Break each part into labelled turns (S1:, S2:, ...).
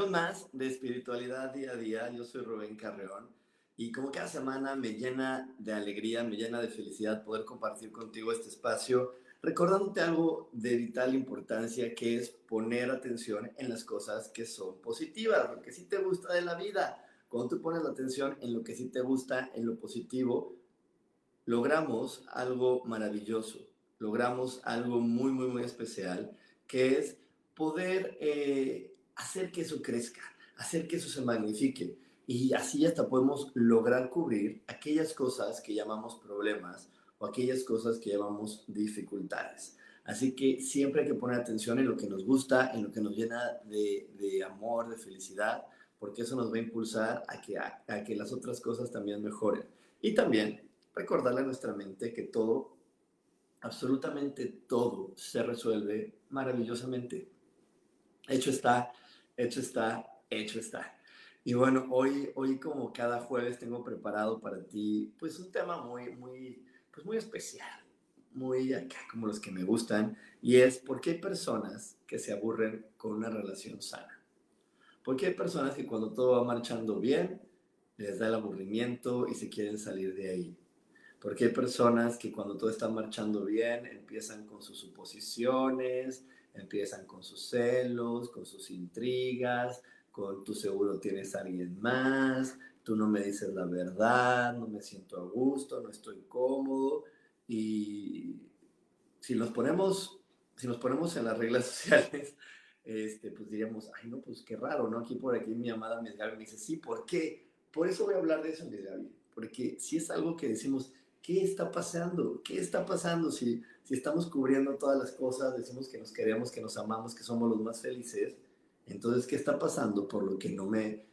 S1: Bienvenidos a una misión más de espiritualidad día a día. Yo soy Rubén Carreón y como cada semana me llena de alegría, me llena de felicidad poder compartir contigo este espacio, recordándote algo de vital importancia que es poner atención en las cosas que son positivas, lo que sí te gusta de la vida. Cuando tú pones la atención en lo que sí te gusta, en lo positivo, logramos algo maravilloso, logramos algo muy, muy, muy especial, que es poder... Eh, hacer que eso crezca, hacer que eso se magnifique. Y así hasta podemos lograr cubrir aquellas cosas que llamamos problemas o aquellas cosas que llamamos dificultades. Así que siempre hay que poner atención en lo que nos gusta, en lo que nos llena de, amor, de felicidad, porque eso nos va a impulsar a que, a que las otras cosas también mejoren. Y también recordarle a nuestra mente que todo, absolutamente todo, se resuelve maravillosamente. Hecho está hecho está, hecho está. Y bueno, hoy, hoy como cada jueves tengo preparado para ti, pues un tema muy, muy, pues muy especial, muy acá como los que me gustan, y es por qué hay personas que se aburren con una relación sana. Porque hay personas que cuando todo va marchando bien, les da el aburrimiento y se quieren salir de ahí. Porque hay personas que cuando todo está marchando bien empiezan con sus suposiciones, empiezan con sus celos, con sus intrigas, con tú seguro tienes a alguien más, tú no me dices la verdad, no me siento a gusto, no estoy cómodo. Y si nos ponemos, si nos ponemos en las reglas sociales, este, pues diríamos, ay, no, pues qué raro, ¿no? Aquí por aquí mi amada me dice, sí, ¿por qué? Por eso voy a hablar de eso, Miss porque si es algo que decimos, ¿qué está pasando? ¿Qué está pasando si si estamos cubriendo todas las cosas, decimos que nos queremos, que nos amamos, que somos los más felices, entonces, ¿qué está pasando por lo que no me,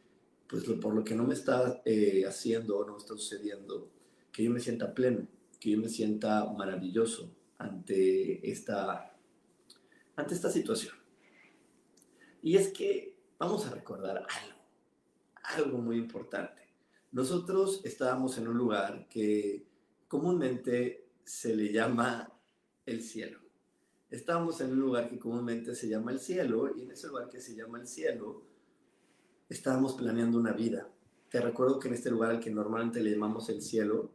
S1: pues por lo que no me está eh, haciendo o no está sucediendo? Que yo me sienta pleno, que yo me sienta maravilloso ante esta, ante esta situación. Y es que vamos a recordar algo, algo muy importante. Nosotros estábamos en un lugar que comúnmente se le llama el cielo. Estábamos en un lugar que comúnmente se llama el cielo y en ese lugar que se llama el cielo estábamos planeando una vida. Te recuerdo que en este lugar al que normalmente le llamamos el cielo,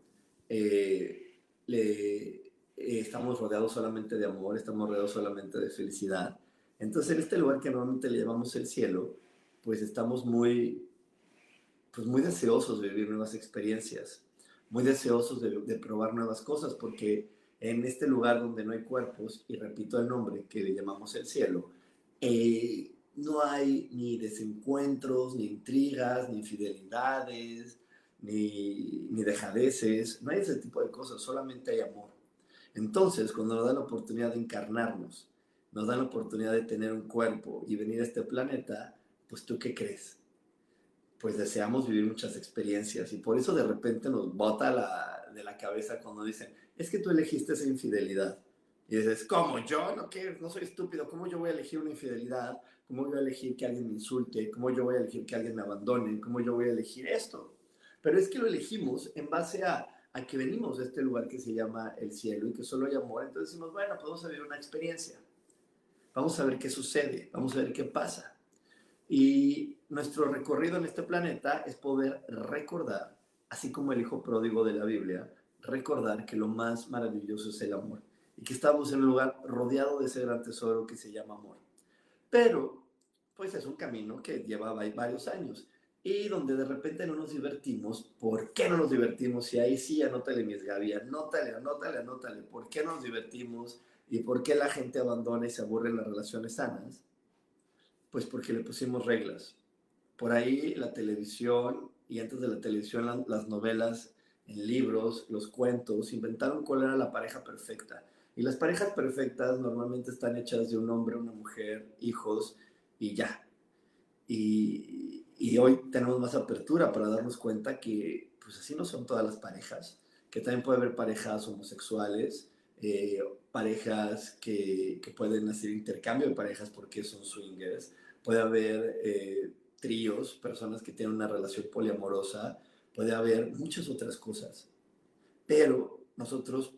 S1: eh, le, eh, estamos rodeados solamente de amor, estamos rodeados solamente de felicidad. Entonces en este lugar que normalmente le llamamos el cielo, pues estamos muy, pues muy deseosos de vivir nuevas experiencias, muy deseosos de, de probar nuevas cosas, porque en este lugar donde no hay cuerpos, y repito el nombre que le llamamos el cielo, eh, no hay ni desencuentros, ni intrigas, ni infidelidades, ni, ni dejadeces, no hay ese tipo de cosas, solamente hay amor. Entonces, cuando nos dan la oportunidad de encarnarnos, nos dan la oportunidad de tener un cuerpo y venir a este planeta, pues tú qué crees? Pues deseamos vivir muchas experiencias y por eso de repente nos bota la, de la cabeza cuando dicen, es que tú elegiste esa infidelidad. Y dices, ¿cómo yo? No, que no soy estúpido. ¿Cómo yo voy a elegir una infidelidad? ¿Cómo voy a elegir que alguien me insulte? ¿Cómo yo voy a elegir que alguien me abandone? ¿Cómo yo voy a elegir esto? Pero es que lo elegimos en base a, a que venimos de este lugar que se llama el cielo y que solo hay amor. Entonces decimos, bueno, podemos vivir una experiencia. Vamos a ver qué sucede. Vamos a ver qué pasa. Y nuestro recorrido en este planeta es poder recordar, así como el hijo pródigo de la Biblia, recordar que lo más maravilloso es el amor y que estamos en un lugar rodeado de ese gran tesoro que se llama amor. Pero, pues es un camino que lleva varios años y donde de repente no nos divertimos. ¿Por qué no nos divertimos? Y ahí sí, anótale, mis Gaby, anótale, anótale, anótale. ¿Por qué nos divertimos? ¿Y por qué la gente abandona y se aburre en las relaciones sanas? Pues porque le pusimos reglas. Por ahí la televisión y antes de la televisión las novelas en libros, los cuentos, inventaron cuál era la pareja perfecta. Y las parejas perfectas normalmente están hechas de un hombre, una mujer, hijos y ya. Y, y hoy tenemos más apertura para darnos cuenta que pues así no son todas las parejas, que también puede haber parejas homosexuales, eh, parejas que, que, pueden hacer intercambio de parejas porque son swingers, puede haber eh, tríos, personas que tienen una relación poliamorosa, puede haber muchas otras cosas. Pero nosotros,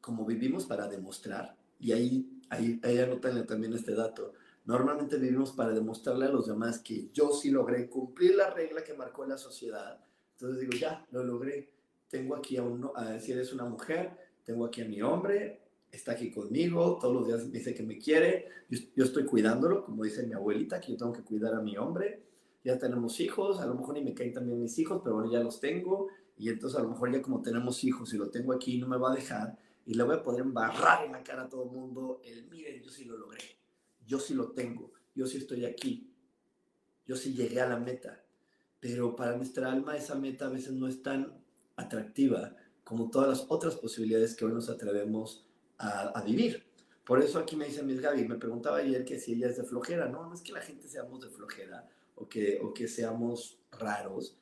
S1: como vivimos para demostrar, y ahí, ahí, ahí anotan también este dato, normalmente vivimos para demostrarle a los demás que yo sí logré cumplir la regla que marcó la sociedad. Entonces digo, ya, lo logré. Tengo aquí a uno, a, si eres una mujer, tengo aquí a mi hombre, está aquí conmigo, todos los días me dice que me quiere, yo, yo, estoy cuidándolo, como dice mi abuelita, que yo tengo que cuidar a mi hombre, ya tenemos hijos, a lo mejor ni me caen también mis hijos, pero bueno, ya los tengo, y entonces a lo mejor ya como tenemos hijos y lo tengo aquí, no me va a dejar, y le voy a poder embarrar en la cara a todo el mundo el, miren, yo sí lo logré, yo sí lo tengo, yo sí estoy aquí, yo sí llegué a la meta, pero para nuestra alma esa meta a veces no es tan atractiva como todas las otras posibilidades que hoy nos atrevemos a, a vivir. Por eso aquí me dice Miss Gaby, me preguntaba ayer que si ella es de flojera. No, no es que la gente seamos de flojera o que, o que seamos raros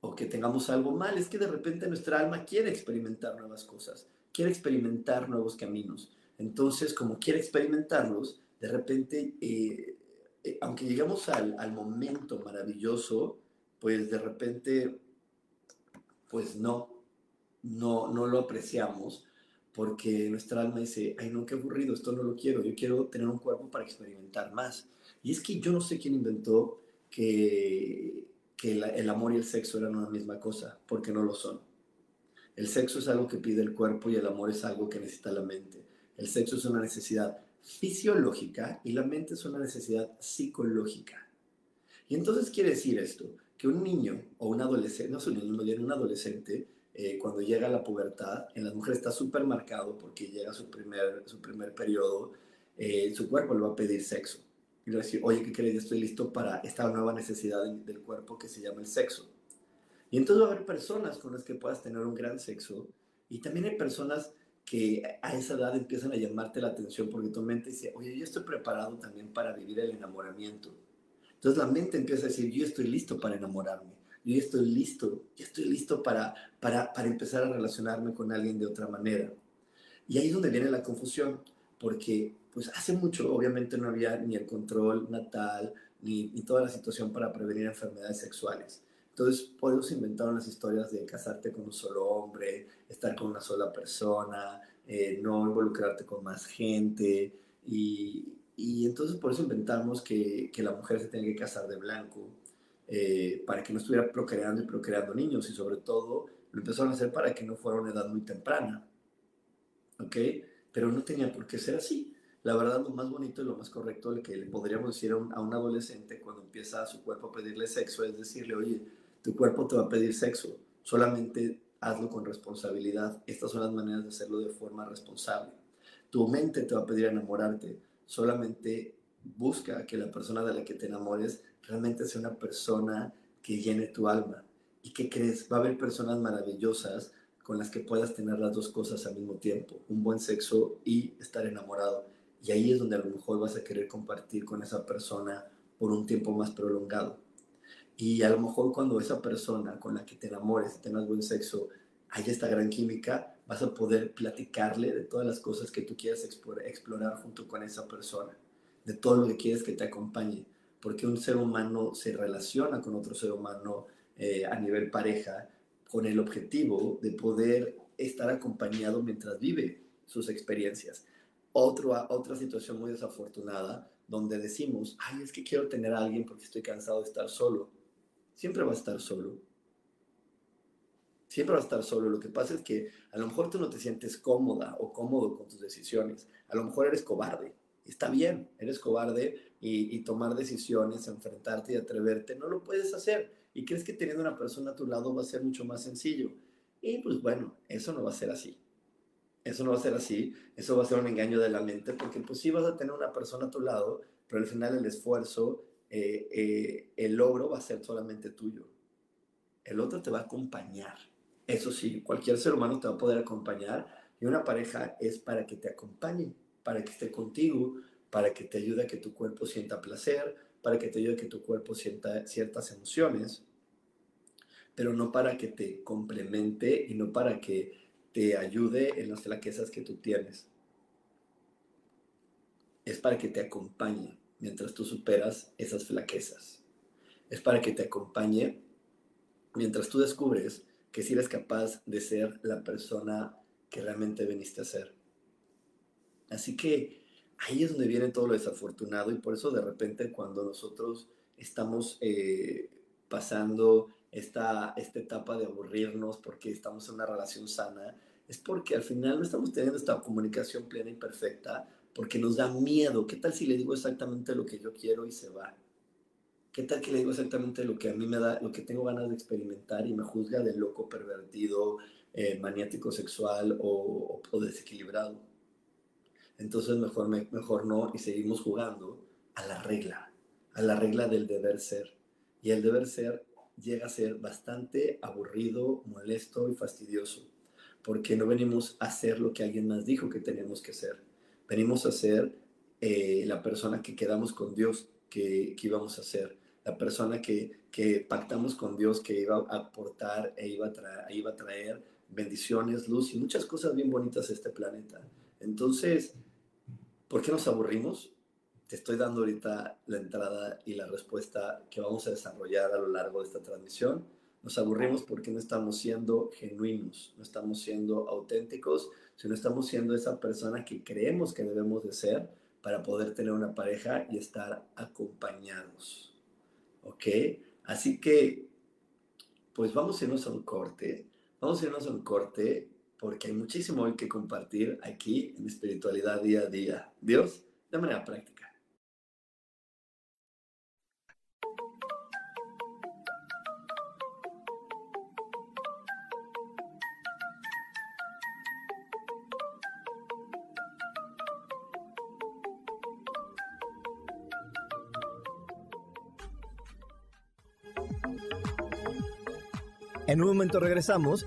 S1: o que tengamos algo mal, es que de repente nuestra alma quiere experimentar nuevas cosas, quiere experimentar nuevos caminos. Entonces, como quiere experimentarlos, de repente, eh, eh, aunque llegamos al, al momento maravilloso, pues de repente, pues no, no, no lo apreciamos porque nuestra alma dice, ay no, qué aburrido, esto no lo quiero, yo quiero tener un cuerpo para experimentar más. Y es que yo no sé quién inventó que, que el amor y el sexo eran una misma cosa, porque no lo son. El sexo es algo que pide el cuerpo y el amor es algo que necesita la mente. El sexo es una necesidad fisiológica y la mente es una necesidad psicológica. Y entonces quiere decir esto, que un niño o un adolescente, no es un niño, un adolescente, eh, cuando llega a la pubertad, en las mujeres está súper marcado porque llega su primer, su primer periodo, eh, su cuerpo le va a pedir sexo. Y decir, oye, ¿qué crees? Estoy listo para esta nueva necesidad del cuerpo que se llama el sexo. Y entonces va a haber personas con las que puedas tener un gran sexo. Y también hay personas que a esa edad empiezan a llamarte la atención porque tu mente dice, oye, yo estoy preparado también para vivir el enamoramiento. Entonces la mente empieza a decir, yo estoy listo para enamorarme, yo estoy listo, yo estoy listo para, para, para empezar a relacionarme con alguien de otra manera. Y ahí es donde viene la confusión, porque pues hace mucho obviamente no había ni el control natal, ni, ni toda la situación para prevenir enfermedades sexuales. Entonces, por eso se inventaron las historias de casarte con un solo hombre, estar con una sola persona, eh, no involucrarte con más gente. Y, y, entonces por eso inventamos que, que, la mujer se tenga que casar de blanco, eh, para que no estuviera procreando y procreando niños. Y sobre todo, lo empezaron a hacer para que no fuera una edad muy temprana. ¿Ok? Pero no tenía por qué ser así. La verdad, lo más bonito y lo más correcto que le podríamos decir a un, adolescente cuando empieza a su cuerpo a pedirle sexo es decirle, oye, tu cuerpo te va a pedir sexo, solamente hazlo con responsabilidad. Estas son las maneras de hacerlo de forma responsable. Tu mente te va a pedir enamorarte, solamente busca que la persona de la que te enamores realmente sea una persona que llene tu alma. ¿Y qué crees? Va a haber personas maravillosas con las que puedas tener las dos cosas al mismo tiempo, un buen sexo y estar enamorado. Y ahí es donde a lo mejor vas a querer compartir con esa persona por un tiempo más prolongado. Y a lo mejor cuando esa persona con la que te enamores tengas buen sexo, haya esta gran química, vas a poder platicarle de todas las cosas que tú quieras explorar junto con esa persona, de todo lo que quieres que te acompañe, porque un ser humano se relaciona con otro ser humano eh, a nivel pareja con el objetivo de poder estar acompañado mientras vive sus experiencias. Otro, otra situación muy desafortunada donde decimos, ay, es que quiero tener a alguien porque estoy cansado de estar solo siempre va a estar solo. Siempre va a estar solo. Lo que pasa es que a lo mejor tú no te sientes cómoda o cómodo con tus decisiones. A lo mejor eres cobarde. Está bien, eres cobarde y, tomar decisiones, enfrentarte y atreverte, no lo puedes hacer. Y crees que teniendo una persona a tu lado va a ser mucho más sencillo. Y pues bueno, eso no va a ser así. Eso no va a ser así, eso va a ser un engaño de la mente, porque pues sí vas a tener una persona a tu lado, pero al final el esfuerzo, eh, eh, el logro va a ser solamente tuyo. El otro te va a acompañar. Eso sí, cualquier ser humano te va a poder acompañar y una pareja es para que te acompañe, para que esté contigo, para que te ayude a que tu cuerpo sienta placer, para que te ayude a que tu cuerpo sienta ciertas emociones, pero no para que te complemente y no para que te ayude en las flaquezas que tú tienes. Es para que te acompañe mientras tú superas esas flaquezas. Es para que te acompañe mientras tú descubres que si eres capaz de ser la persona que realmente veniste a ser. Así que ahí es donde viene todo lo desafortunado y por eso de repente cuando nosotros estamos eh, pasando esta, esta etapa de aburrirnos porque estamos en una relación sana, es porque al final no estamos teniendo esta comunicación plena y perfecta porque nos da miedo. ¿Qué tal si le digo exactamente lo que yo quiero y se va? ¿Qué tal que le digo exactamente lo que a mí me da, lo que tengo ganas de experimentar y me juzga de loco, pervertido, eh, maniático sexual o, o, desequilibrado? Entonces mejor, mejor no y seguimos jugando a la regla, a la regla del deber ser. Y el deber ser llega a ser bastante aburrido, molesto y fastidioso, porque no venimos a hacer lo que alguien más dijo que tenemos que ser. Venimos a ser eh, la persona que quedamos con Dios que, que íbamos a ser, la persona que, que, pactamos con Dios que iba a aportar e iba a, traer, iba a traer bendiciones, luz y muchas cosas bien bonitas a este planeta. Entonces, ¿por qué nos aburrimos? te estoy dando ahorita la entrada y la respuesta que vamos a desarrollar a lo largo de esta transmisión. Nos aburrimos porque no estamos siendo genuinos, no estamos siendo auténticos, sino estamos siendo esa persona que creemos que debemos de ser para poder tener una pareja y estar acompañados. ¿Ok? Así que, pues vamos a irnos a un corte. Vamos a irnos a un corte porque hay muchísimo hoy que compartir aquí en espiritualidad día a día. Dios, de manera práctica.
S2: En un momento regresamos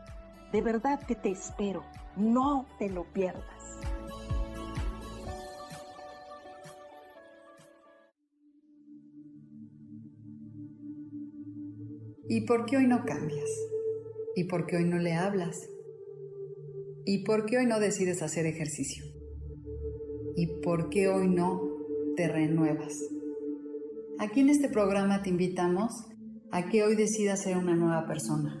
S3: De verdad que te espero. No te lo pierdas.
S4: ¿Y por qué hoy no cambias? ¿Y por qué hoy no le hablas? ¿Y por qué hoy no decides hacer ejercicio? ¿Y por qué hoy no te renuevas? Aquí en este programa te invitamos a que hoy decidas ser una nueva persona.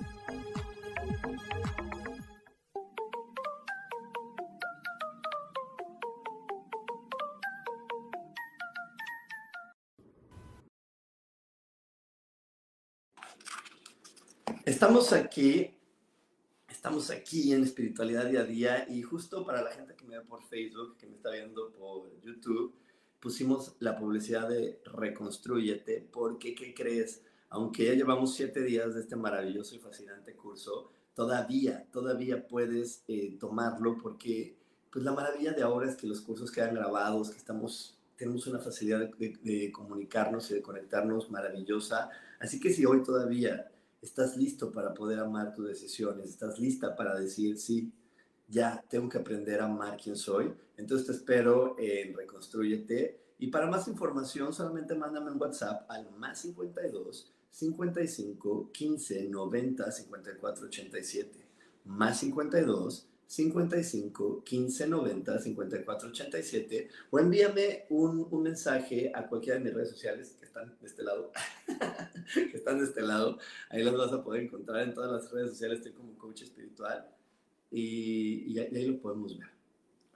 S1: Estamos aquí, Estamos aquí en Espiritualidad Día a Día y justo para la gente que me ve por Facebook, que me está viendo por YouTube, pusimos la publicidad de Reconstruyete porque, ¿qué crees? Aunque ya llevamos siete días de este maravilloso y fascinante curso, todavía, todavía puedes eh, tomarlo porque pues la maravilla de ahora es que los cursos quedan grabados, que estamos, tenemos una facilidad de, de comunicarnos y de conectarnos maravillosa. Así que si hoy todavía estás listo para poder amar tus decisiones, estás lista para decir, sí, ya tengo que aprender a amar quién soy, entonces te espero en Reconstruyete. Y para más información, solamente mándame un WhatsApp al más 52 55 15 90 54 87. Más 52 55 15 90 54 87 o envíame un, un, mensaje a cualquiera de mis redes sociales que están de este lado que están de este lado. Ahí los vas a poder encontrar en todas las redes sociales estoy como coach espiritual y, y, ahí lo podemos ver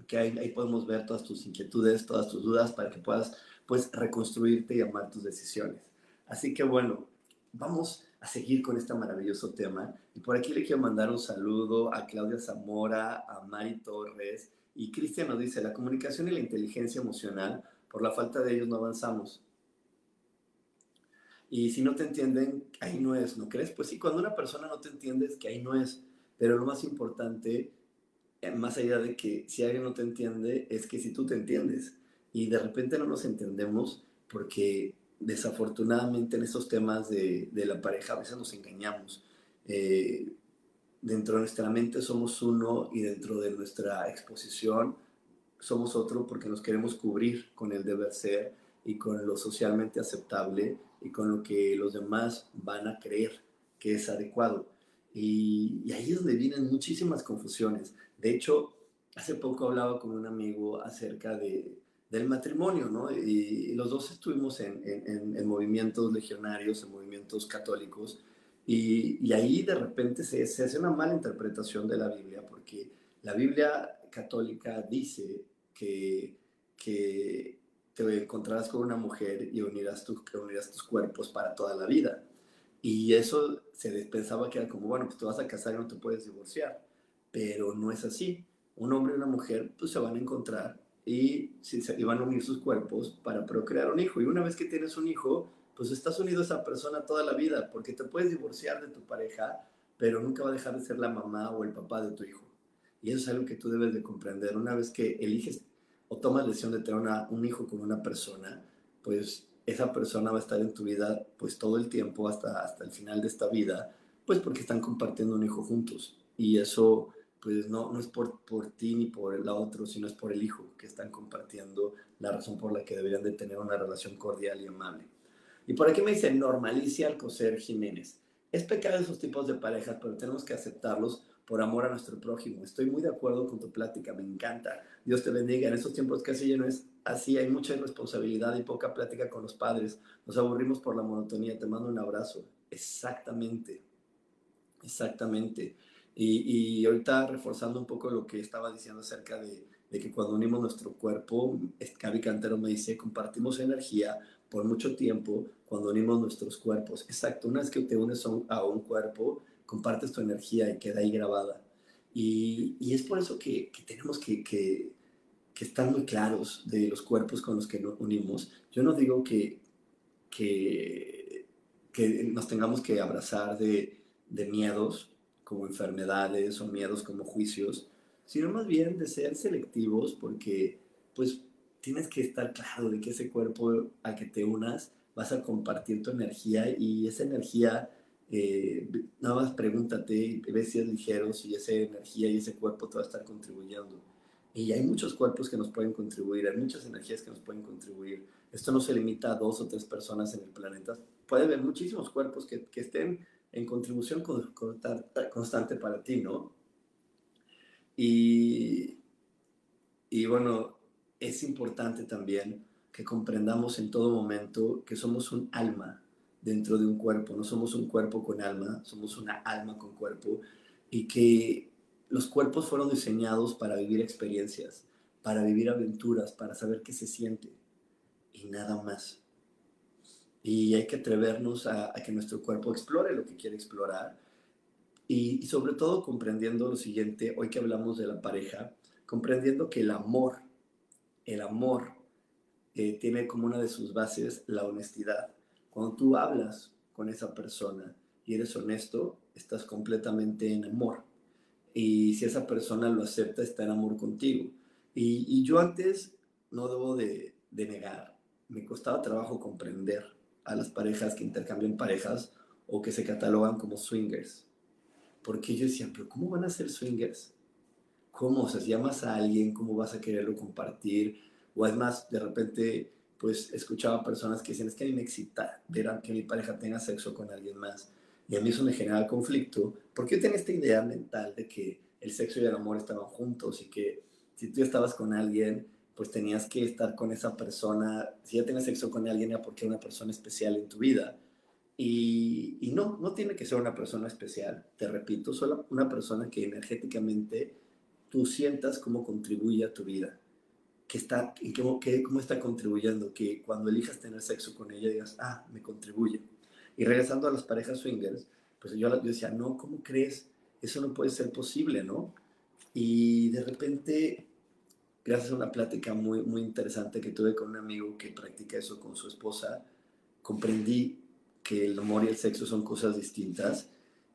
S1: okay, ahí, ahí, podemos ver todas tus inquietudes todas tus dudas para que puedas pues reconstruirte y amar tus decisiones. Así que bueno vamos a seguir con este maravilloso tema. Y por aquí le quiero mandar un saludo a Claudia Zamora, a Mari Torres. Y Cristian nos dice, la comunicación y la inteligencia emocional, por la falta de ellos no avanzamos. Y si no te entienden, ahí no es, ¿no crees? Pues sí, cuando una persona no te entiende es que ahí no es. Pero lo más importante, eh, más allá de que si alguien no te entiende, es que si tú te entiendes. Y de repente no nos entendemos porque desafortunadamente en estos temas de, de, la pareja a veces nos engañamos. Eh, dentro de nuestra mente somos uno y dentro de nuestra exposición somos otro porque nos queremos cubrir con el deber ser y con lo socialmente aceptable y con lo que los demás van a creer que es adecuado. Y, y ahí es donde vienen muchísimas confusiones. De hecho, hace poco hablaba con un amigo acerca de, del matrimonio, ¿no? Y, los dos estuvimos en, en, movimientos legionarios, en movimientos católicos, y, y ahí de repente se, hace una mala interpretación de la Biblia, porque la Biblia católica dice que, que te encontrarás con una mujer y unirás tus cuerpos para toda la vida. Y eso se pensaba que era como, bueno, pues te vas a casar y no te puedes divorciar, pero no es así. Un hombre y una mujer pues se van a encontrar y, iban a unir sus cuerpos para procrear un hijo. Y una vez que tienes un hijo, pues estás unido a esa persona toda la vida, porque te puedes divorciar de tu pareja, pero nunca va a dejar de ser la mamá o el papá de tu hijo. Y eso es algo que tú debes de comprender. Una vez que eliges o tomas la decisión de tener un hijo con una persona, pues esa persona va a estar en tu vida pues todo el tiempo hasta, hasta el final de esta vida, pues porque están compartiendo un hijo juntos. Y eso pues no, no es por, por ti ni por el otro, sino es por el hijo que están compartiendo la razón por la que deberían de tener una relación cordial y amable. Y por aquí me dice Normalicia Alcocer Jiménez. Es pecado esos tipos de parejas, pero tenemos que aceptarlos por amor a nuestro prójimo. Estoy muy de acuerdo con tu plática, me encanta. Dios te bendiga. En estos tiempos casi ya no es así, hay mucha irresponsabilidad y poca plática con los padres. Nos aburrimos por la monotonía. Te mando un abrazo. Exactamente, exactamente. Y, y, ahorita reforzando un poco lo que estaba diciendo acerca de, de que cuando unimos nuestro cuerpo, Gaby Cantero me dice, compartimos energía por mucho tiempo cuando unimos nuestros cuerpos. Exacto, una vez que te unes a un, cuerpo, compartes tu energía y queda ahí grabada. Y, y es por eso que, que tenemos que, que, que, estar muy claros de los cuerpos con los que nos unimos. Yo no digo que, que nos tengamos que abrazar de, de miedos, como enfermedades o miedos como juicios, sino más bien de ser selectivos porque pues tienes que estar claro de que ese cuerpo al que te unas vas a compartir tu energía y esa energía, eh, nada más pregúntate, ves si es ligero, si esa energía y ese cuerpo te va a estar contribuyendo. Y hay muchos cuerpos que nos pueden contribuir, hay muchas energías que nos pueden contribuir. Esto no se limita a dos o tres personas en el planeta. Puede haber muchísimos cuerpos que, que estén en contribución constante para ti, ¿no? Y, y bueno, es importante también que comprendamos en todo momento que somos un alma dentro de un cuerpo, no somos un cuerpo con alma, somos una alma con cuerpo y que los cuerpos fueron diseñados para vivir experiencias, para vivir aventuras, para saber qué se siente y nada más y hay que atrevernos a, que nuestro cuerpo explore lo que quiere explorar, Y, sobre todo comprendiendo lo siguiente, hoy que hablamos de la pareja, comprendiendo que el amor, el amor eh, tiene como una de sus bases la honestidad. Cuando tú hablas con esa persona y eres honesto, estás completamente en amor. Y si esa persona lo acepta, está en amor contigo. Y, y yo antes, no debo de, de negar, me costaba trabajo comprender a las parejas que intercambian parejas o que se catalogan como swingers. Porque yo decía, pero ¿cómo van a ser swingers? ¿Cómo? O sea, llamas a alguien, ¿cómo vas a quererlo compartir? O es más, de repente, pues escuchaba personas que decían, es que a mí me excita ver a que mi pareja tenga sexo con alguien más. Y a mí eso me generaba conflicto, porque yo tenía esta idea mental de que el sexo y el amor estaban juntos y que si tú estabas con alguien, pues tenías que estar con esa persona. Si ya tienes sexo con alguien, era porque una persona especial en tu vida. Y, y, no, no tiene que ser una persona especial, te repito, solo una persona que energéticamente tú sientas cómo contribuye a tu vida, que está, y cómo, cómo está contribuyendo, que cuando elijas tener sexo con ella digas, ah, me contribuye. Y regresando a las parejas swingers, pues yo, yo decía, no, ¿cómo crees? Eso no puede ser posible, ¿no? Y de repente, gracias a una plática muy, muy interesante que tuve con un amigo que practica eso con su esposa, comprendí que el amor y el sexo son cosas distintas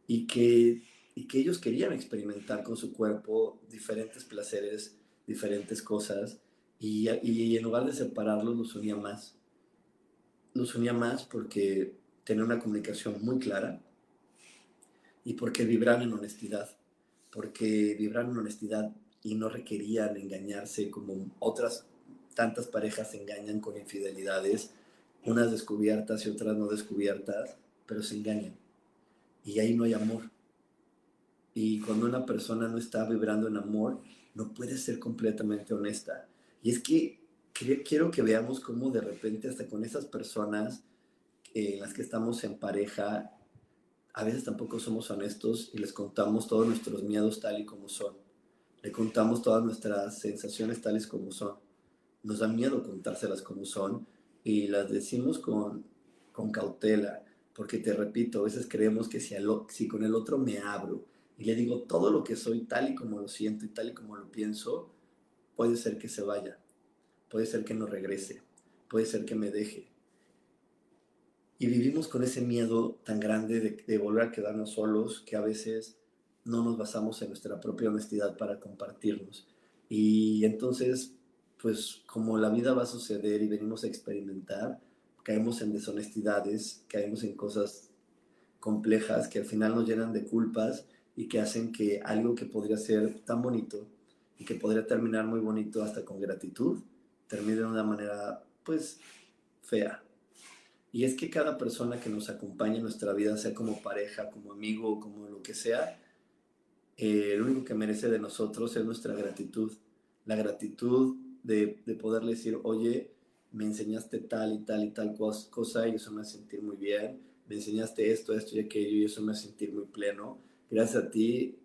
S1: y que, y que ellos querían experimentar con su cuerpo diferentes placeres, diferentes cosas, y, en lugar de separarlos los unía más. Los unía más porque tenían una comunicación muy clara y porque vibraban en honestidad, porque vibraban en honestidad y no requerían engañarse como otras tantas parejas engañan con infidelidades unas descubiertas y otras no descubiertas, pero se engañan. Y ahí no hay amor. Y cuando una persona no está vibrando en amor, no puede ser completamente honesta. Y es que quiero que veamos cómo de repente hasta con esas personas en las que estamos en pareja, a veces tampoco somos honestos y les contamos todos nuestros miedos tal y como son. Le contamos todas nuestras sensaciones tales como son. Nos da miedo contárselas como son y las decimos con, con cautela, porque te repito, a veces creemos que si, si con el otro me abro y le digo todo lo que soy tal y como lo siento y tal y como lo pienso, puede ser que se vaya, puede ser que no regrese, puede ser que me deje. Y vivimos con ese miedo tan grande de, de volver a quedarnos solos que a veces no nos basamos en nuestra propia honestidad para compartirnos. Y entonces pues como la vida va a suceder y venimos a experimentar, caemos en deshonestidades, caemos en cosas complejas que al final nos llenan de culpas y que hacen que algo que podría ser tan bonito y que podría terminar muy bonito hasta con gratitud, termine de una manera pues fea. Y es que cada persona que nos acompaña en nuestra vida, sea como pareja, como amigo, como lo que sea, eh, lo único que merece de nosotros es nuestra gratitud. La gratitud de, de poderle decir, oye, me enseñaste tal y tal y tal cosa y eso me hace sentir muy bien, me enseñaste esto, esto y aquello y eso me hace sentir muy pleno. Gracias a ti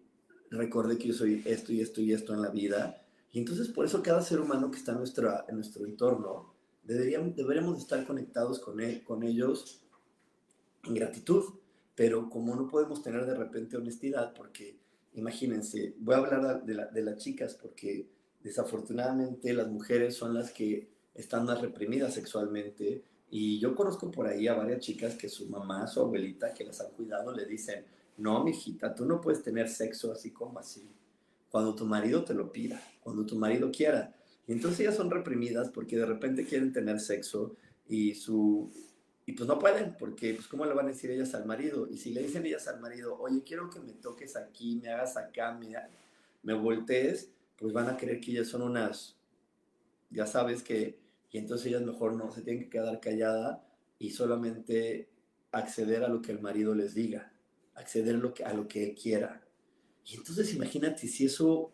S1: recordé que yo soy esto y esto y esto en la vida. Y entonces por eso cada ser humano que está en, nuestro entorno, deberíamos, deberíamos estar conectados con, con ellos en gratitud. Pero como no podemos tener de repente honestidad, porque imagínense, voy a hablar de, la, de las chicas porque desafortunadamente las mujeres son las que están más reprimidas sexualmente y yo conozco por ahí a varias chicas que su mamá, su abuelita que las han cuidado le dicen, no, mijita, tú no puedes tener sexo así como así, cuando tu marido te lo pida, cuando tu marido quiera. Y entonces ellas son reprimidas porque de repente quieren tener sexo y su y pues no pueden, porque pues cómo le van a decir ellas al marido. Y si le dicen ellas al marido, oye, quiero que me toques aquí, me hagas acá, me, me voltees, pues van a creer que ellas son unas, ya sabes que, y entonces ellas mejor no, se tienen que quedar callada y solamente acceder a lo que el marido les diga, acceder a lo que, a lo que quiera. Y entonces imagínate si eso,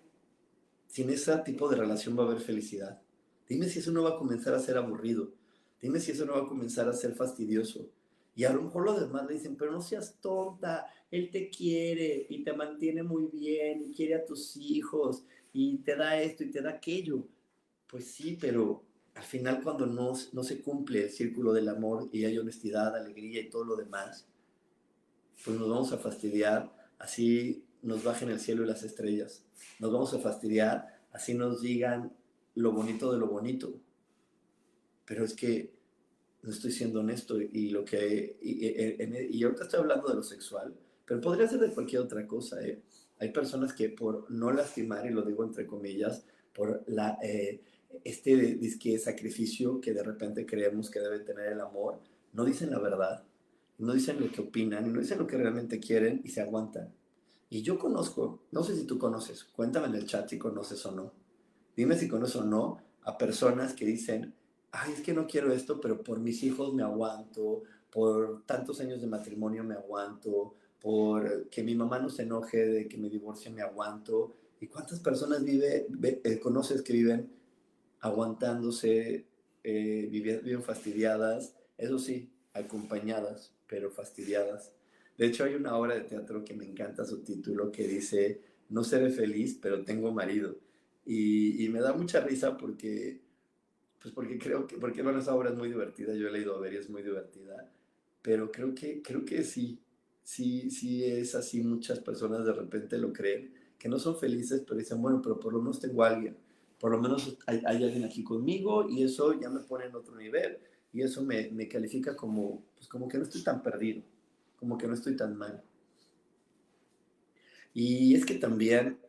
S1: sin ese tipo de relación va a haber felicidad. Dime si eso no va a comenzar a ser aburrido. Dime si eso no va a comenzar a ser fastidioso. Y a lo mejor los demás le dicen, pero no seas tonta, él te quiere y te mantiene muy bien y quiere a tus hijos y te da esto y te da aquello. Pues sí, pero al final cuando no, no se cumple el círculo del amor y hay honestidad, alegría y todo lo demás, pues nos vamos a fastidiar así nos bajen el cielo y las estrellas. Nos vamos a fastidiar, así nos digan lo bonito de lo bonito. Pero es que estoy siendo honesto y lo que y, y, ahorita estoy hablando de lo sexual, pero podría ser de cualquier otra cosa. ¿eh? Hay personas que por no lastimar, y lo digo entre comillas, por la, eh, este disque sacrificio que de repente creemos que debe tener el amor, no dicen la verdad, no dicen lo que opinan, no dicen lo que realmente quieren y se aguantan. Y yo conozco, no sé si tú conoces, cuéntame en el chat si conoces o no. Dime si conoces o no a personas que dicen, ay, es que no quiero esto, pero por mis hijos me aguanto, por tantos años de matrimonio me aguanto, por que mi mamá no se enoje de que me divorcie me aguanto. ¿Y cuántas personas vive, eh, conoces que viven aguantándose, eh, viven fastidiadas? Eso sí, acompañadas, pero fastidiadas. De hecho, hay una obra de teatro que me encanta su título que dice, no seré feliz, pero tengo marido. Y, me da mucha risa porque, pues porque creo que, porque bueno, esa obra es muy divertida, yo he leído ver y es muy divertida, pero creo que, creo que sí, sí, sí es así, muchas personas de repente lo creen, que no son felices, pero dicen, bueno, pero por lo menos tengo a alguien, por lo menos hay, hay alguien aquí conmigo y eso ya me pone en otro nivel y eso me, me califica como, pues como que no estoy tan perdido, como que no estoy tan mal. Y es que también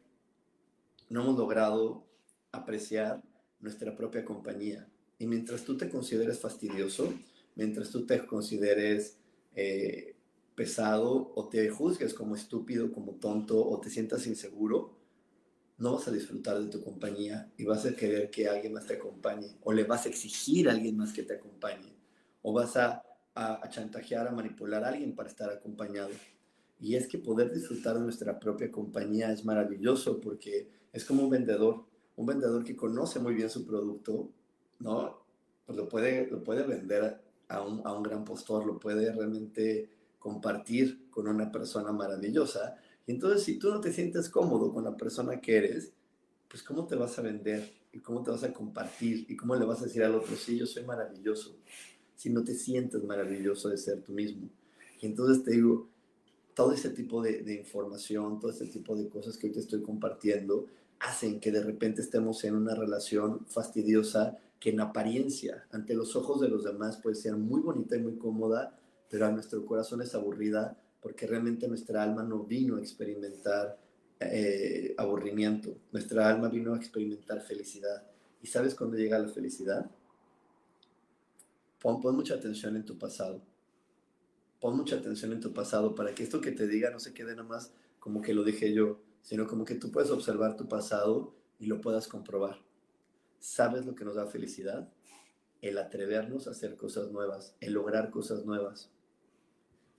S1: no hemos logrado apreciar nuestra propia compañía. Y mientras tú te consideres fastidioso, mientras tú te consideres eh, pesado o te juzgues como estúpido, como tonto o te sientas inseguro, no vas a disfrutar de tu compañía y vas a querer que alguien más te acompañe o le vas a exigir a alguien más que te acompañe o vas a, a, chantajear, a manipular a alguien para estar acompañado. Y es que poder disfrutar de nuestra propia compañía es maravilloso porque es como un vendedor, un vendedor que conoce muy bien su producto, ¿no? Pues lo puede, lo puede vender a un, a un gran postor, lo puede realmente compartir con una persona maravillosa y entonces, si tú no te sientes cómodo con la persona que eres, pues ¿cómo te vas a vender? ¿Y cómo te vas a compartir? ¿Y cómo le vas a decir al otro, sí, yo soy maravilloso? Si no te sientes maravilloso de ser tú mismo. Y entonces te digo, todo ese tipo de, de información, todo ese tipo de cosas que hoy te estoy compartiendo, hacen que de repente estemos en una relación fastidiosa que en apariencia, ante los ojos de los demás, puede ser muy bonita y muy cómoda, pero a nuestro corazón es aburrida porque realmente nuestra alma no vino a experimentar eh, aburrimiento, nuestra alma vino a experimentar felicidad. ¿Y sabes cuándo llega la felicidad? Pon, pon mucha atención en tu pasado. Pon mucha atención en tu pasado para que esto que te diga no se quede nada más como que lo dije yo, sino como que tú puedes observar tu pasado y lo puedas comprobar. ¿Sabes lo que nos da felicidad? El atrevernos a hacer cosas nuevas, el lograr cosas nuevas,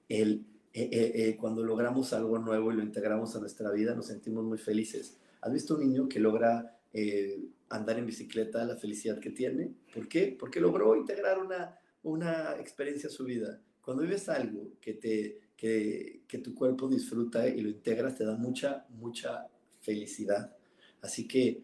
S1: el eh, eh, eh, cuando logramos algo nuevo y lo integramos a nuestra vida, nos sentimos muy felices. ¿Has visto un niño que logra andar en bicicleta, la felicidad que tiene? ¿Por qué? Porque logró integrar una, una experiencia a su vida. Cuando vives algo que, te, que, tu cuerpo disfruta y lo integras, te da mucha, mucha felicidad. Así que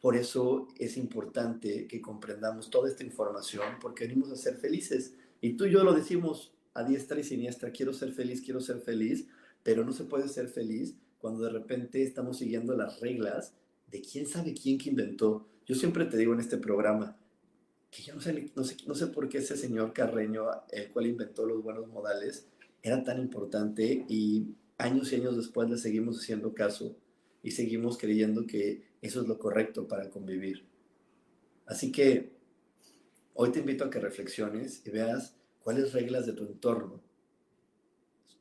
S1: por eso es importante que comprendamos toda esta información, porque venimos a ser felices. Y tú y yo lo decimos a diestra y siniestra, quiero ser feliz, quiero ser feliz, pero no se puede ser feliz cuando de repente estamos siguiendo las reglas de quién sabe quién que inventó. Yo siempre te digo en este programa que yo no sé, no sé, no sé por qué ese señor Carreño, el cual inventó los buenos modales, era tan importante y años y años después le seguimos haciendo caso y seguimos creyendo que eso es lo correcto para convivir. Así que hoy te invito a que reflexiones y veas cuáles reglas de tu entorno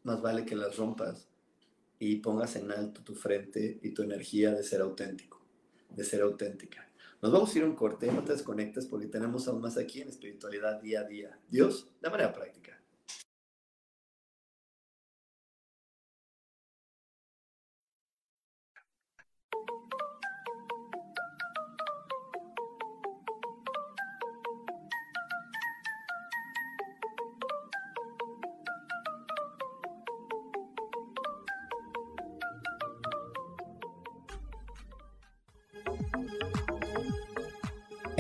S1: más vale que las rompas y pongas en alto tu frente y tu energía de ser auténtico, de ser auténtica. Nos vamos a ir a un corte, no te desconectes porque tenemos aún más aquí en espiritualidad día a día. Dios, de manera práctica.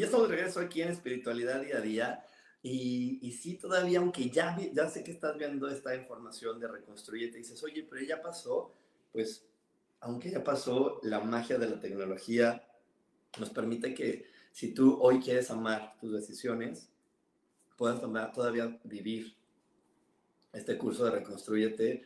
S1: Y estamos de regreso aquí en Espiritualidad Día a Día. Y, y sí, todavía, aunque ya, ya sé que estás viendo esta información de Reconstruye, te dices, oye, pero ya pasó, pues, aunque ya pasó, la magia de la tecnología nos permite que si tú hoy quieres amar tus decisiones, puedas tomar- todavía vivir este curso de Reconstruyete,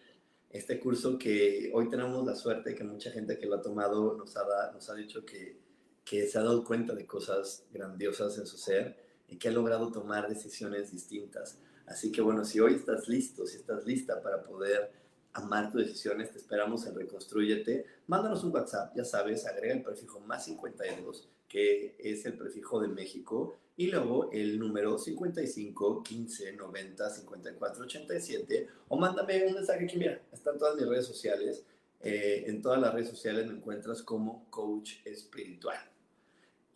S1: este curso que hoy tenemos la suerte que mucha gente que lo ha tomado nos ha, da- nos ha dicho que, que se ha dado cuenta de cosas grandiosas en su ser y que ha logrado tomar decisiones distintas. Así que bueno, si hoy estás listo, si estás lista para poder amar tus decisiones, te esperamos en Reconstrúyete. Mándanos un WhatsApp, ya sabes, agrega el prefijo más 52, que es el prefijo de México, y luego el número 55 15 90 54 87, o mándame un mensaje aquí, mira, están todas mis redes sociales. Eh, en todas las redes sociales me encuentras como coach espiritual.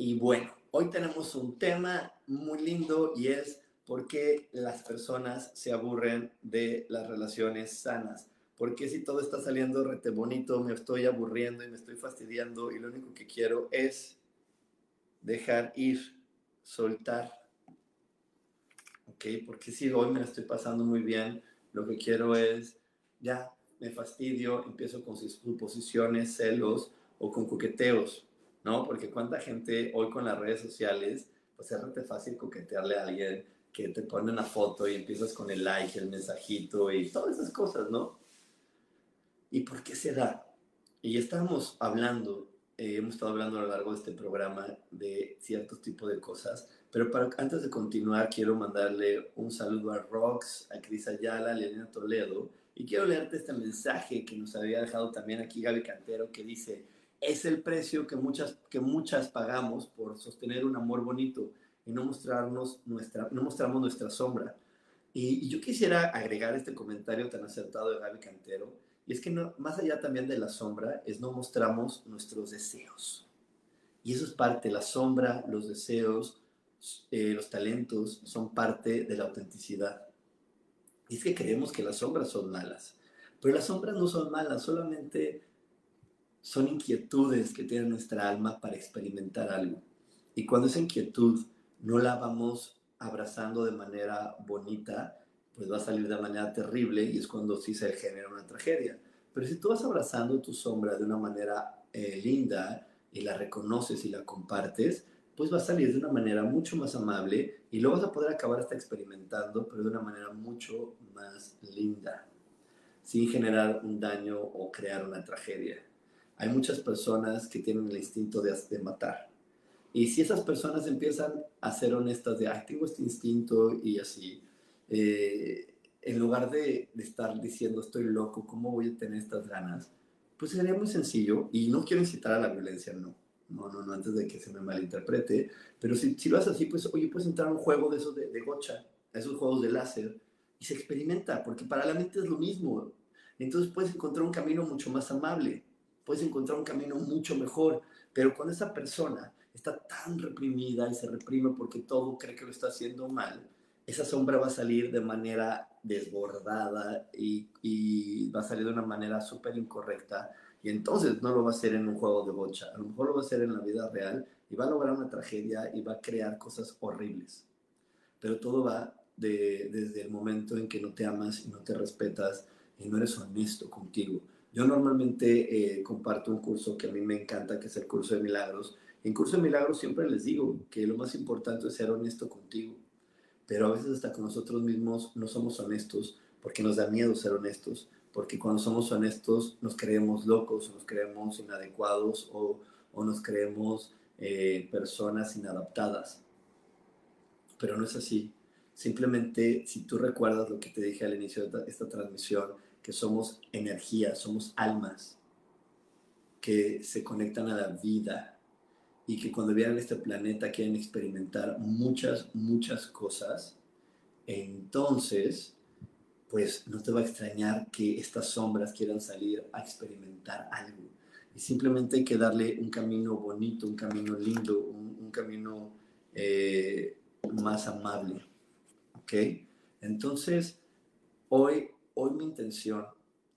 S1: Y bueno, hoy tenemos un tema muy lindo y es por qué las personas se aburren de las relaciones sanas. ¿Por qué si todo está saliendo rete bonito, me estoy aburriendo y me estoy fastidiando y lo único que quiero es dejar ir, soltar? ¿Ok? Porque si hoy me la estoy pasando muy bien, lo que quiero es, ya, me fastidio, empiezo con suposiciones, celos o con coqueteos. ¿No? Porque cuánta gente hoy con las redes sociales, pues es rete fácil coquetearle a alguien que te pone una foto y empiezas con el like, el mensajito y todas esas cosas, ¿no? ¿Y por qué se da? Y estamos hablando, eh, hemos estado hablando a lo largo de este programa de ciertos tipos de cosas, pero para, antes de continuar quiero mandarle un saludo a Rox, a Cris Ayala, a Lelena Toledo, y quiero leerte este mensaje que nos había dejado también aquí Gaby Cantero, que dice, es el precio que muchas, que muchas pagamos por sostener un amor bonito y no, mostrarnos nuestra, no mostramos nuestra sombra. Y, yo quisiera agregar este comentario tan acertado de Gaby Cantero, y es que más allá también de la sombra, es no mostramos nuestros deseos. Y eso es parte, la sombra, los deseos, eh, los talentos son parte de la autenticidad. Y es que creemos que las sombras son malas, pero las sombras no son malas, solamente son inquietudes que tiene nuestra alma para experimentar algo. Y cuando esa inquietud no la vamos abrazando de manera bonita, pues va a salir de manera terrible y es cuando sí se genera una tragedia. Pero si tú vas abrazando tu sombra de una manera eh, linda y la reconoces y la compartes, pues va a salir de una manera mucho más amable y lo vas a poder acabar hasta experimentando, pero de una manera mucho más linda, sin generar un daño o crear una tragedia. Hay muchas personas que tienen el instinto de, matar Y si esas personas empiezan a ser honestas de, ay, tengo este instinto y así, eh, en lugar de, de, estar diciendo, estoy loco, ¿cómo voy a tener estas ganas? Pues sería muy sencillo y no quiero incitar a la violencia, no. No, no, no, antes de que se me malinterprete. Pero si, si lo haces así, pues, oye, puedes entrar a un juego de esos de, de gocha, a esos juegos de láser, y se experimenta, porque para la mente es lo mismo. Entonces puedes encontrar un camino mucho más amable, puedes encontrar un camino mucho mejor, pero cuando esa persona está tan reprimida y se reprime porque todo cree que lo está haciendo mal, esa sombra va a salir de manera desbordada y, y va a salir de una manera súper incorrecta y entonces no lo va a hacer en un juego de bocha, a lo mejor lo va a hacer en la vida real y va a lograr una tragedia y va a crear cosas horribles. Pero todo va de, desde el momento en que no te amas y no te respetas y no eres honesto contigo. Yo normalmente eh, comparto un curso que a mí me encanta, que es el curso de milagros. En curso de milagros siempre les digo que lo más importante es ser honesto contigo, pero a veces hasta con nosotros mismos no somos honestos porque nos da miedo ser honestos, porque cuando somos honestos nos creemos locos, nos creemos inadecuados o, o nos creemos eh, personas inadaptadas. Pero no es así. Simplemente, si tú recuerdas lo que te dije al inicio de esta transmisión, que somos energía, somos almas que se conectan a la vida y que cuando vienen a este planeta quieren experimentar muchas, muchas cosas, entonces, pues no te va a extrañar que estas sombras quieran salir a experimentar algo. Y simplemente hay que darle un camino bonito, un camino lindo, un, camino eh, más amable. ¿Ok? Entonces, hoy, hoy mi intención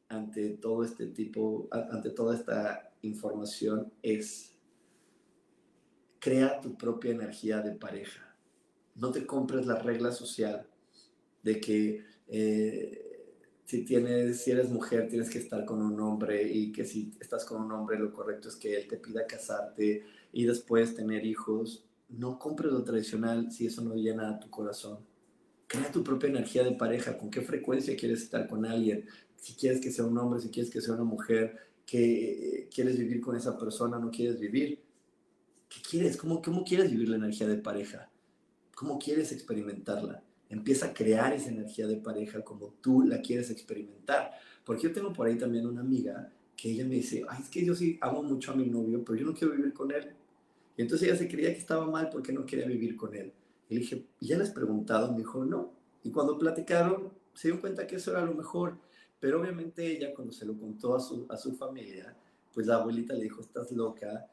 S1: ante todo este tipo, ante toda esta información es crea tu propia energía de pareja. No te compres la regla social de que eh, si, tienes, si eres mujer tienes que estar con un hombre y que si estás con un hombre lo correcto es que él te pida casarte y después tener hijos. No compres lo tradicional si eso no llena tu corazón Crea tu propia energía de pareja, con qué frecuencia quieres estar con alguien, si quieres que sea un hombre, si quieres que sea una mujer, que quieres vivir con esa persona, no quieres vivir. ¿Qué quieres? ¿Cómo, ¿Cómo quieres vivir la energía de pareja? ¿Cómo quieres experimentarla? Empieza a crear esa energía de pareja como tú la quieres experimentar. Porque yo tengo por ahí también una amiga que ella me dice, ay, es que yo sí amo mucho a mi novio, pero yo no quiero vivir con él. Y entonces ella se creía que estaba mal porque no quería vivir con él. Y le dije, ¿ya le has preguntado? Me dijo, no. Y cuando platicaron, se dio cuenta que eso era lo mejor. Pero obviamente ella, cuando se lo contó a su, a su familia, pues la abuelita le dijo, estás loca.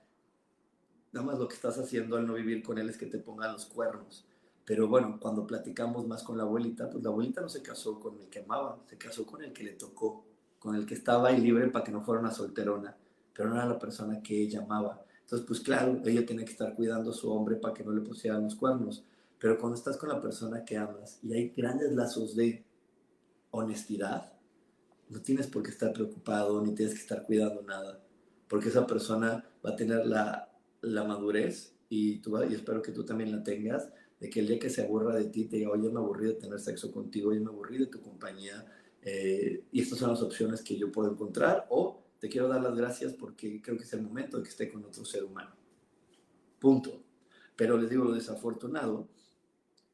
S1: Nada más lo que estás haciendo al no vivir con él es que te pongan los cuernos. Pero bueno, cuando platicamos más con la abuelita, pues la abuelita no se casó con el que amaba, se casó con el que le tocó, con el que estaba ahí libre para que no fuera una solterona, pero no era la persona que ella amaba. Entonces, pues claro, ella tiene que estar cuidando a su hombre para que no le pusieran los cuernos. Pero cuando estás con la persona que amas y hay grandes lazos de honestidad, no tienes por qué estar preocupado ni tienes que estar cuidando nada, porque esa persona va a tener la, la madurez y, tú, y espero que tú también la tengas, de que el día que se aburra de ti te diga, oye, me aburrí de tener sexo contigo, oye, me aburrí de tu compañía, eh, y estas son las opciones que yo puedo encontrar, o te quiero dar las gracias porque creo que es el momento de que esté con otro ser humano. Punto. Pero les digo lo desafortunado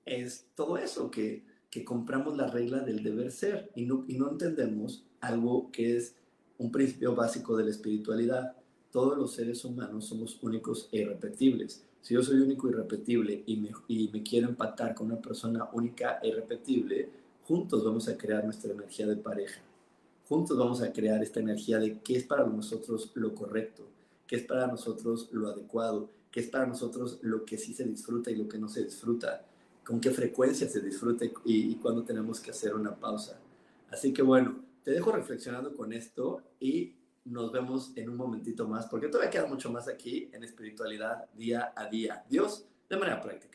S1: es todo eso, que, que compramos la regla del deber ser y no, y no entendemos algo que es un principio básico de la espiritualidad. Todos los seres humanos somos únicos e irrepetibles. Si yo soy único e irrepetible y me, y me quiero empatar con una persona única e irrepetible, juntos vamos a crear nuestra energía de pareja. Juntos vamos a crear esta energía de qué es para nosotros lo correcto, qué es para nosotros lo adecuado, qué es para nosotros lo que sí se disfruta y lo que no se disfruta con qué frecuencia se disfruta y, cuándo tenemos que hacer una pausa. Así que bueno, te dejo reflexionando con esto y nos vemos en un momentito más, porque todavía queda mucho más aquí en espiritualidad día a día. Dios, de manera práctica.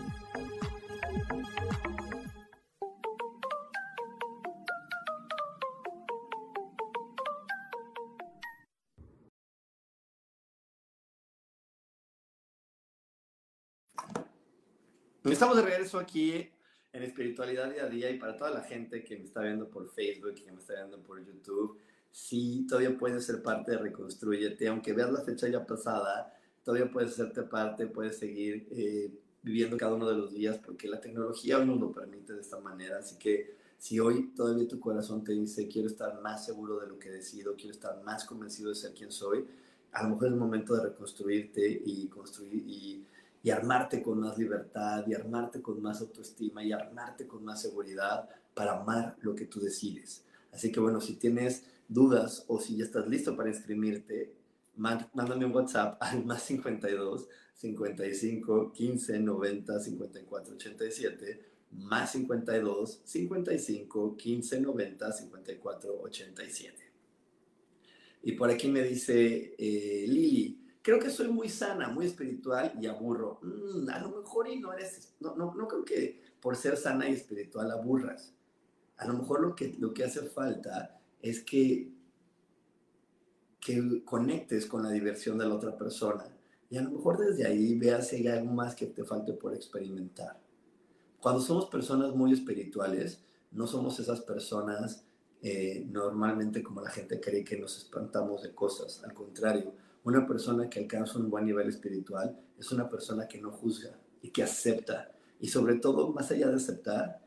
S1: Estamos de regreso aquí en Espiritualidad Día a Día y para toda la gente que me está viendo por Facebook que me está viendo por YouTube, sí, todavía puedes ser parte de Reconstruyete, aunque veas la fecha ya pasada, todavía puedes hacerte parte, puedes seguir eh, viviendo cada uno de los días porque la tecnología nos lo permite de esta manera, así que si hoy todavía tu corazón te dice quiero estar más seguro de lo que decido, quiero estar más convencido de ser quien soy, a lo mejor es el momento de reconstruirte y construir y y armarte con más libertad, y armarte con más autoestima, y armarte con más seguridad para amar lo que tú decides. Así que bueno, si tienes dudas o si ya estás listo para inscribirte, mándame un WhatsApp al más 52 55 15 90 54 87 más 52 55 15 90 54 87. Y por aquí me dice eh, Lili, creo que soy muy sana, muy espiritual y aburro. Mm, a lo mejor y no eres, no, no, no creo que por ser sana y espiritual aburras. A lo mejor lo que, lo que hace falta es que, que conectes con la diversión de la otra persona y a lo mejor desde ahí veas si hay algo más que te falte por experimentar. Cuando somos personas muy espirituales, no somos esas personas eh, normalmente como la gente cree que nos espantamos de cosas. Al contrario, una persona que alcanza un buen nivel espiritual es una persona que no juzga y que acepta. Y sobre todo, más allá de aceptar,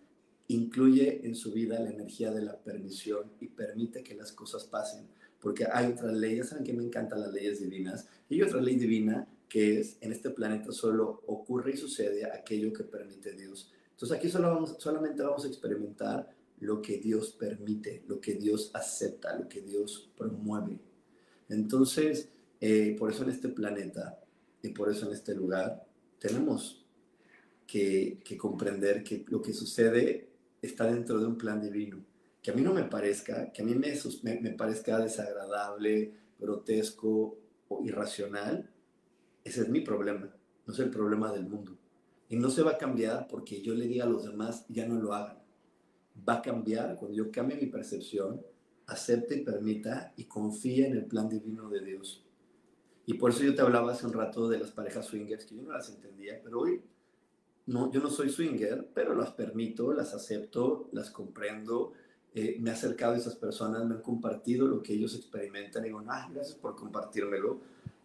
S1: incluye en su vida la energía de la permisión y permite que las cosas pasen. Porque hay otras leyes, saben que me encantan las leyes divinas, y hay otra ley divina que es, en este planeta solo ocurre y sucede aquello que permite Dios. Entonces aquí solo vamos, solamente vamos a experimentar lo que Dios permite, lo que Dios acepta, lo que Dios promueve. Entonces, eh, por eso en este planeta y por eso en este lugar tenemos que, comprender que lo que sucede está dentro de un plan divino. Que a mí no me parezca, que a mí me, me, parezca desagradable, grotesco o irracional, ese es mi problema, no es el problema del mundo. Y no se va a cambiar porque yo le diga a los demás, ya no lo hagan. Va a cambiar cuando yo cambie mi percepción, acepte y permita y confíe en el plan divino de Dios. Y por eso yo te hablaba hace un rato de las parejas swingers, que yo no las entendía, pero hoy no, yo no soy swinger, pero las permito, las acepto, las comprendo. Eh, me he acercado a esas personas, me han compartido lo que ellos experimentan y digo, ah, gracias por compartírmelo.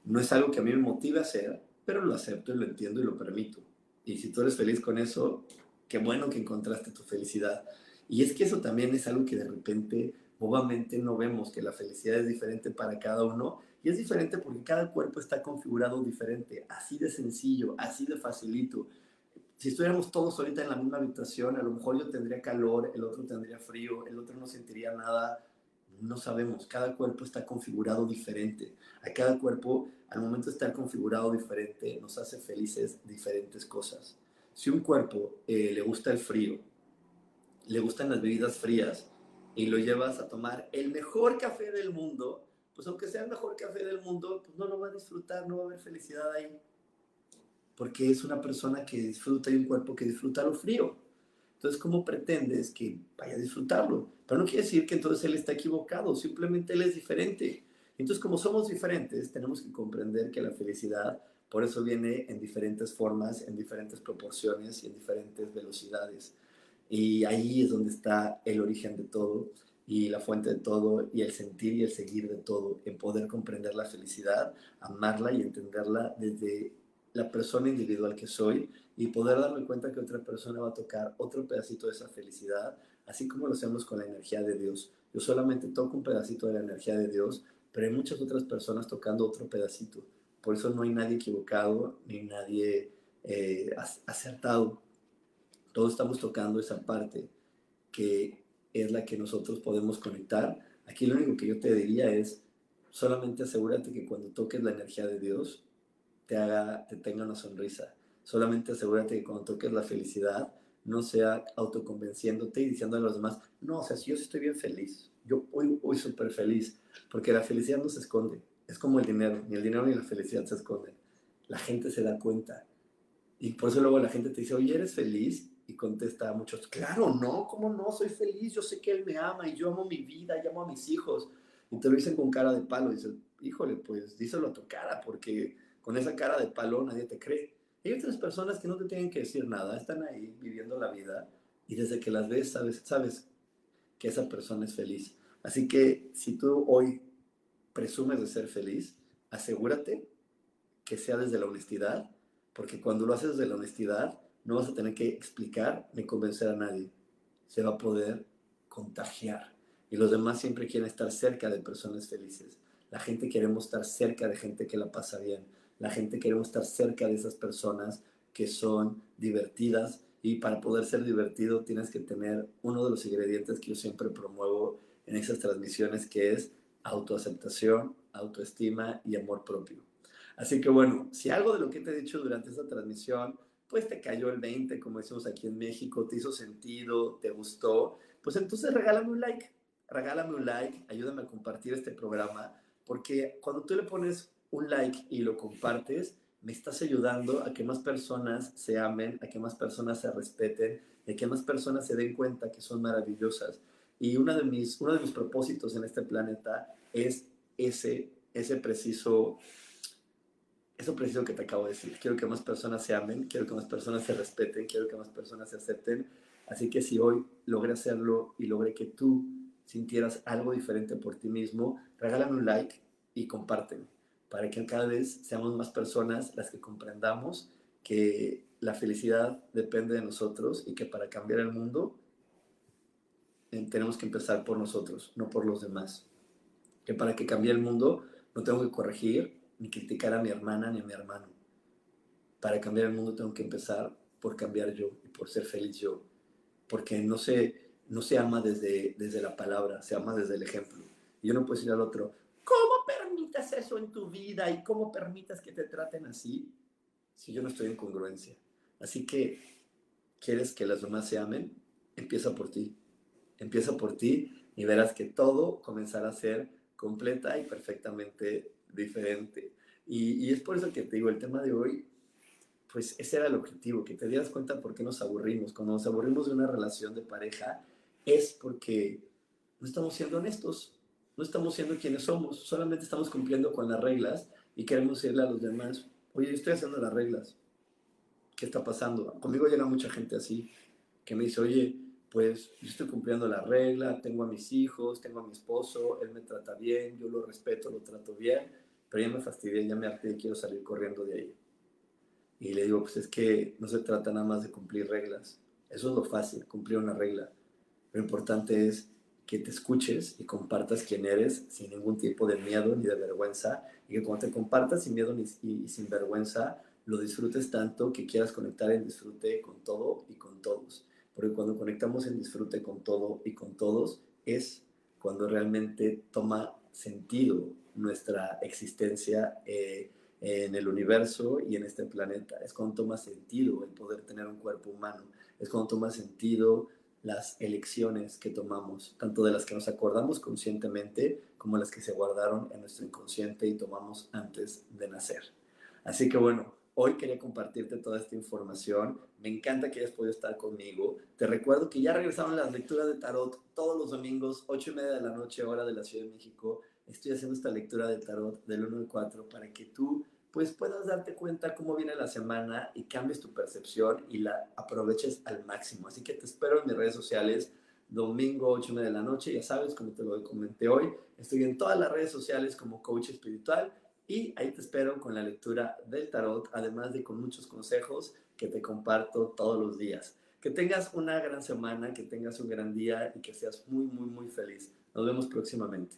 S1: No es algo que a mí me motive a hacer, pero lo acepto y lo entiendo y lo permito. Y si tú eres feliz con eso, qué bueno que encontraste tu felicidad. Y es que eso también es algo que de repente, bobamente, no vemos, que la felicidad es diferente para cada uno y es diferente porque cada cuerpo está configurado diferente, así de sencillo, así de facilito. Si estuviéramos todos ahorita en la misma habitación, a lo mejor yo tendría calor, el otro tendría frío, el otro no sentiría nada. No sabemos, cada cuerpo está configurado diferente. A cada cuerpo, al momento de estar configurado diferente, nos hace felices diferentes cosas. Si un cuerpo eh, le gusta el frío, le gustan las bebidas frías y lo llevas a tomar el mejor café del mundo, pues aunque sea el mejor café del mundo, pues no lo va a disfrutar, no va a haber felicidad ahí. Porque es una persona que disfruta y un cuerpo que disfruta lo frío. Entonces, ¿cómo pretendes que vaya a disfrutarlo? Pero no quiere decir que entonces él está equivocado, simplemente él es diferente. Entonces, como somos diferentes, tenemos que comprender que la felicidad Por eso viene en diferentes formas, en diferentes proporciones y en diferentes velocidades. Y ahí es donde está el origen de todo y la fuente de todo y el sentir y el seguir de todo, en poder comprender la felicidad, amarla y entenderla desde la persona individual que soy y poder darme cuenta que otra persona va a tocar otro pedacito de esa felicidad, así como lo hacemos con la energía de Dios. Yo solamente toco un pedacito de la energía de Dios, pero hay muchas otras personas tocando otro pedacito. Por eso no hay nadie equivocado ni nadie eh, acertado. Todos estamos tocando esa parte que es la que nosotros podemos conectar. Aquí lo único que yo te diría es, solamente asegúrate que cuando toques la energía de Dios, te, haga, te tenga una sonrisa. Solamente asegúrate que cuando toques la felicidad, no sea autoconvenciéndote y diciendo a los demás, no, o sea, si yo estoy bien feliz, yo hoy, hoy súper feliz, porque la felicidad no se esconde, es como el dinero, ni el dinero ni la felicidad se esconden. La gente se da cuenta. Y por eso luego la gente te dice, oye, ¿eres feliz? Y contesta a muchos, claro, no, ¿cómo no? Soy feliz, yo sé que él me ama y yo amo mi vida, y amo a mis hijos. Y te lo dicen con cara de palo, dices, híjole, pues díselo a tu cara, porque con esa cara de palo nadie te cree. Hay otras personas que no te tienen que decir nada, están ahí viviendo la vida y desde que las ves sabes, sabes que esa persona es feliz. Así que si tú hoy presumes de ser feliz, asegúrate que sea desde la honestidad, porque cuando lo haces desde la honestidad, no vas a tener que explicar ni convencer a nadie. Se va a poder contagiar. Y los demás siempre quieren estar cerca de personas felices. La gente queremos estar cerca de gente que la pasa bien. La gente queremos estar cerca de esas personas que son divertidas. Y para poder ser divertido tienes que tener uno de los ingredientes que yo siempre promuevo en esas transmisiones, que es autoaceptación, autoestima y amor propio. Así que bueno, si algo de lo que te he dicho durante esta transmisión, pues te cayó el 20, como decimos aquí en México, te hizo sentido, te gustó, pues entonces regálame un like, regálame un like, ayúdame a compartir este programa, porque cuando tú le pones un like y lo compartes, me estás ayudando a que más personas se amen, a que más personas se respeten, a que más personas se den cuenta que son maravillosas. Y uno de mis, uno de mis propósitos en este planeta es ese, ese preciso, eso preciso que te acabo de decir. Quiero que más personas se amen, quiero que más personas se respeten, quiero que más personas se acepten. Así que si hoy logré hacerlo y logré que tú sintieras algo diferente por ti mismo, regálame un like y compárteme para que cada vez seamos más personas las que comprendamos que la felicidad depende de nosotros y que para cambiar el mundo tenemos que empezar por nosotros, no por los demás. Que para que cambie el mundo no tengo que corregir ni criticar a mi hermana ni a mi hermano. Para cambiar el mundo tengo que empezar por cambiar yo y por ser feliz yo. Porque no se, no se ama desde, desde la palabra, se ama desde el ejemplo. Yo no puedo decir al otro, ¿cómo permitas eso en tu vida y cómo permitas que te traten así si yo no estoy en congruencia? Así que, ¿quieres que las demás se amen? Empieza por ti. Empieza por ti y verás que todo comenzará a ser completa y perfectamente diferente. Y, es por eso que te digo, el tema de hoy, pues ese era el objetivo, que te dieras cuenta por qué nos aburrimos. Cuando nos aburrimos de una relación de pareja, es porque no estamos siendo honestos, no estamos siendo quienes somos, solamente estamos cumpliendo con las reglas y queremos decirle a los demás, oye, estoy haciendo las reglas, ¿qué está pasando? Conmigo llega mucha gente así, que me dice, oye, pues yo estoy cumpliendo la regla, tengo a mis hijos, tengo a mi esposo, él me trata bien, yo lo respeto, lo trato bien, pero ya me fastidié, ya me harté y quiero salir corriendo de ahí. Y le digo, pues es que no se trata nada más de cumplir reglas, eso es lo fácil, cumplir una regla. Lo importante es que te escuches y compartas quién eres sin ningún tipo de miedo ni de vergüenza y que cuando te compartas sin miedo ni, y sin vergüenza, lo disfrutes tanto que quieras conectar en disfrute con todo y con todos porque cuando conectamos en disfrute con todo y con todos es cuando realmente toma sentido nuestra existencia eh, en el universo y en este planeta. Es cuando toma sentido el poder tener un cuerpo humano. Es cuando toma sentido las elecciones que tomamos, tanto de las que nos acordamos conscientemente como las que se guardaron en nuestro inconsciente y tomamos antes de nacer. Así que bueno, Hoy quería compartirte toda esta información. Me encanta que hayas podido estar conmigo. Te recuerdo que ya regresaron las lecturas de tarot todos los domingos, 8 y media de la noche, hora de la Ciudad de México. Estoy haciendo esta lectura de tarot del 1 al 4 para que tú pues puedas darte cuenta cómo viene la semana y cambies tu percepción y la aproveches al máximo. Así que te espero en mis redes sociales, domingo 8 de la noche, ya sabes, como te lo comenté hoy, estoy en todas las redes sociales como coach espiritual y ahí te espero con la lectura del tarot, además de con muchos consejos que te comparto todos los días. Que tengas una gran semana, que tengas un gran día y que seas muy, muy, muy feliz. Nos vemos próximamente.